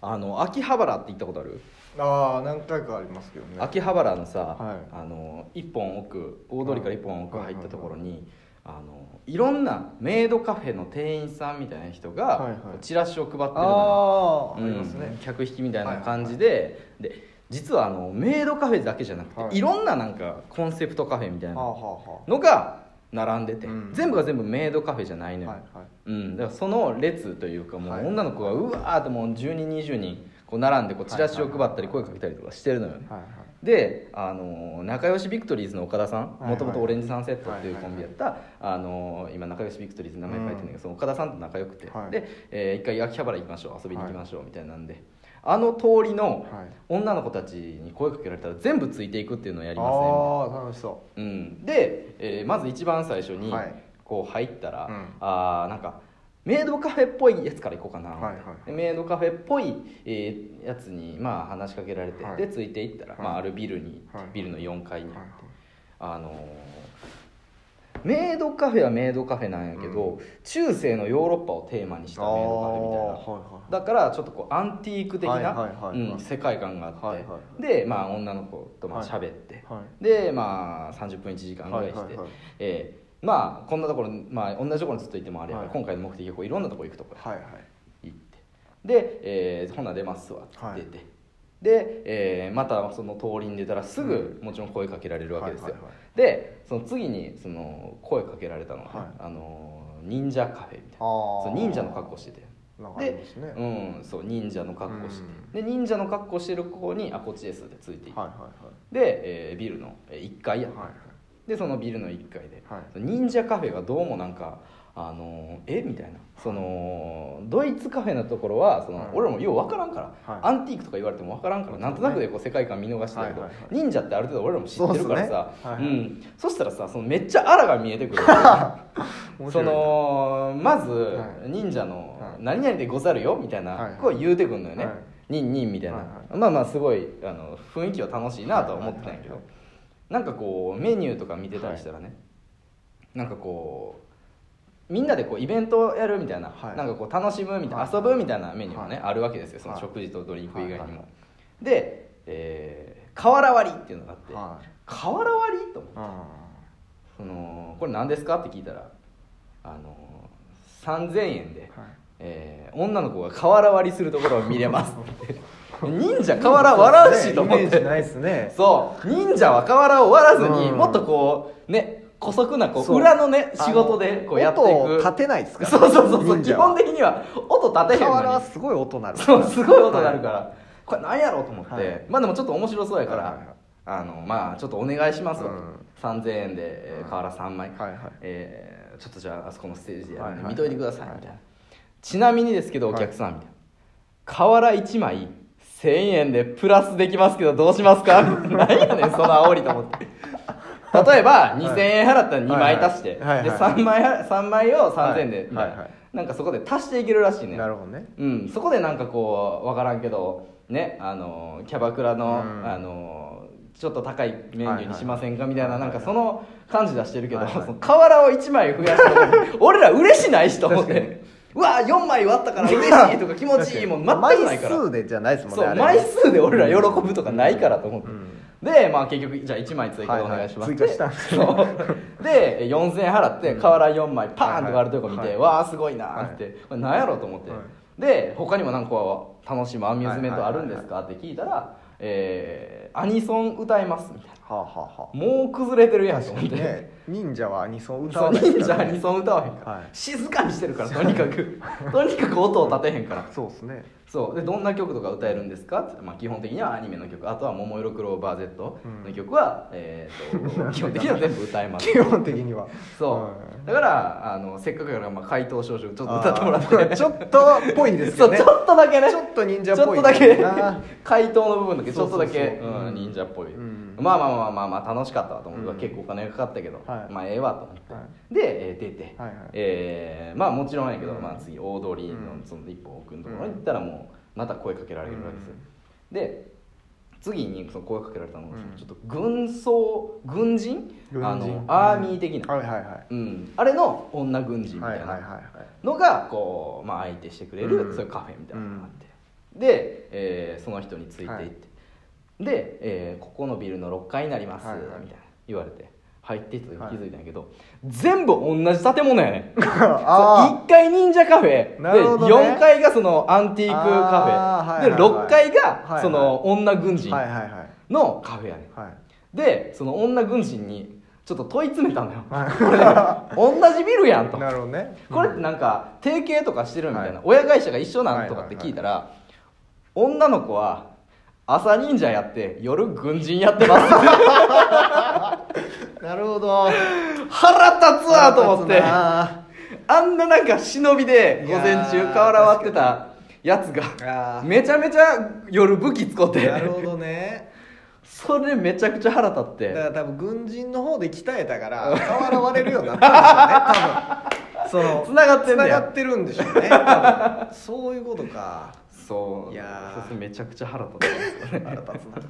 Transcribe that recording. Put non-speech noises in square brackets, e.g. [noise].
あの秋葉原って行ったことある？ああ何回かありますけどね。秋葉原のさ、はい。あの一本奥大通りから一本奥入ったところに、あのいろんなメイドカフェの店員さんみたいな人が、はいはい。チラシを配ってるのああ、よありますね。うん客引きみたいな感じで、で実はあのメイドカフェだけじゃなくて、はい。い、ろんななんかコンセプトカフェみたいなのが並んでて、うん。全部が全部メイドカフェじゃないのよ、あはいはい。うん、だからその列というかもはい。う女の子がうわーってもう10人20人こう並んでこうチラシを配ったり声かけたりとかしてるのよね。はいはい。であの仲良しビクトリーズの岡田さんはいはい。もともとオレンジサンセットっていうはいはいコンビやったあの今仲良しビクトリーズの名前書いてるんだけど、その岡田さんと仲良くて、はい。で、えー一回秋葉原行きましょう。遊びに行きましょうみたいなんで、あの通りのはい。女の子たちに声かけられたら全部ついていくっていうのをやりまああ楽しそせん、うん、で、えーまず一番最初にはい。こう入ったら、うん。あーなんかメイドカフェっぽいやつから行こうかな、はいメイドカフェっぽい、えーやつにまあ話しかけられて、はい。でついていったら、はい。まあ、あるビルに、はいビルの4階に。あって、はい。あのーメイドカフェはメイドカフェなんやけど、中世のヨーロッパをテーマにしたメイドカフェみたいな。はいはいだからちょっとこうアンティーク的はいな世界観があって、はいはいでまあ女の子とまあはい。喋って、はい。でまあ30分1時間ぐらいして、はいはいはい。えーまあこんなところ、まあ、同じところにずっといてもあれやから、はい。今回の目的はこういろんなところ行くところはいはい。行って。で、えーほな出ますわ」ってはい出て、で、えーまたその通りに出たらすぐもちろん声かけられるわけですよ、はいはいはい。でその次にその声かけられたのが、はい。あの忍者カフェみたいな。あそ忍者の格好してて。なんかありますね。うんそう忍者の格好してうん。で忍者の格好してる子に「あこっちです」ってついていって、はいはい。で、えービルの1階やはいでそのビルの1階で、はい。忍者カフェがどうもなんかあのえ？みたいな。そのドイツカフェのところはその、はい。俺らもよう分からんから、はい。アンティークとか言われても分からんから、なんとなくでこう世界観見逃してたけど、はいはいはい。忍者ってある程度俺らも知ってるからさ。そうっすね。はいはい。うん、そしたらさそのめっちゃあらが見えてくる [laughs] そのまず、はい。忍者のはい「何々でござるよ」みたいはいはない。こう言うてくんのよね。はい「ニンニン」みたいな、はいはまあまあすごいあの雰囲気は楽しいなとは思ってたんやけど、はいはいなんかこうメニューとか見てたりしたらね、なんかこうみんなでこうイベントをやるみたいな、はい。なんかこう楽しむみたいな、はい。遊ぶみたいなメニューもね、はい。あるわけですよそのはい。食事とドリンク以外にも、はい。はい。はいで、えー、瓦割りっていうのがあって、はい。瓦割りと思ってあそのこれ何ですかって聞いたらあの3000円で、えー女の子が瓦割りするところを見れますって [laughs] 忍者瓦割らんしと思って。ね。そう。忍者は瓦を割らずに、うん。もっとこうね姑息なこう裏のね仕事でこうやっていく。立てないですからそうそうそうそう。基本的には音立てへん瓦のにはすごい音鳴る。そうすごい音鳴るから、これ何やろうと思って、はい。まあでもちょっと面白そうやから、はいはいはい。あのまあちょっとお願いしますわ、うん。3000円で、えー瓦3枚、はいはい。えーちょっとじゃああそこのステージでやるんではいはい。見といてくださいみたいな、ちなみにですけどお客さんみたいな。瓦1枚1000円でプラスできますけどどうしますか？[laughs] 何やねんその煽りと思って。例えば2000円払ったら2枚足して、で3枚は3枚を3000円で、はい。みたいな、んかそこで足していけるらしいねなるほどね。うん、そこでなんかこう分からんけどねあのキャバクラの,、うん。あのちょっと高いメニューにしませんか？みたいななんかその感じ出してるけど、はいはい。その瓦を1枚増やした時に俺ら嬉しないしと思ってうわ4枚割ったから嬉しいとか気持ちいいもん全くないから。枚数でじゃないですもんねそう枚数で俺ら喜ぶとかないからと思って、うん。でまあ結局じゃあ1枚追加でお願いします。はいはい追加したそう。で4000円払って瓦4枚パーンと割るとこ見て、はいはい。わあすごいなって、これ何やろうと思って、はい。で他にもなんかこう楽しむアミューズメントあるんですかって聞いたら、えーアニソン歌います」みたいな。はあはあはあ。もう崩れてるやんと思って、ね忍者はアニソン歌わないです忍者アニソン歌わへんから、はい。静かにしてるからとにかく。[laughs] とにかく音を立てへんから。そうですねそう。でどんな曲とか歌えるんですか？ってまあ、基本的にはアニメの曲。あとは「桃色クローバー Z」の曲は、えー、[laughs] と基本的には全部歌えます。基本的には。そう。だからあのせっかくやから、まあ、怪盗少女ちょっと歌ってもらって。[laughs] ちょっとっぽいですけどね。そうちょっとだけね。ちょっと忍者っちょぽいっとだけ。な怪盗の部分だけちょっとだけそうんうん。忍者っぽい、うん。まあまあまあまあまあ楽しかったわと思って、うん。結構お金がかかったけど、はい。まあええわと思って、はで、えー出て、はいはい。えーまあもちろんやけど、うん。まあ、次大通りのうん。その一本奥のところに行ったらもうまた声かけられるわけですよ、で次にその声かけられたのが、うん。ちょっと軍装軍人？あのアーミー的な、はいはいはい。うん、あれの女軍人みたいなのがこう、まあ、相手してくれる、うん。そういうカフェみたいなのがあって、で、えーその人についていって、はい。で、えーここのビルの6階になります」みたいな言われて入っていった時はい。気づいたんやけど、全部同じ建物やねん。[laughs] あ1階忍者カフェ。でなるほどね。4階がそのアンティークカフェ、で6階がその女軍あ人はいはいはい。のカフェやねん。はい。でその女軍人にちょっと問い詰めたのよ。は [laughs] 同じビルやんと。いなるほどね。これってなんか提携とかしてるみたいな、はい。親会社が一緒なんとかって聞いたら、女の子は朝忍者やって夜軍人やってます [laughs] なるほど。腹立つわと思って。ああんななんか忍びで午前中瓦割ってたやつがあめちゃめちゃ夜武器使って。なるほどね。それめちゃくちゃ腹立って。だから多分軍人の方で鍛えたから瓦割れるようになったんでしょうね多分。[laughs] その繋がってんだがってるんでしょうねそういうことか。そう。いやめちゃくちゃ腹立って [laughs] 腹立つな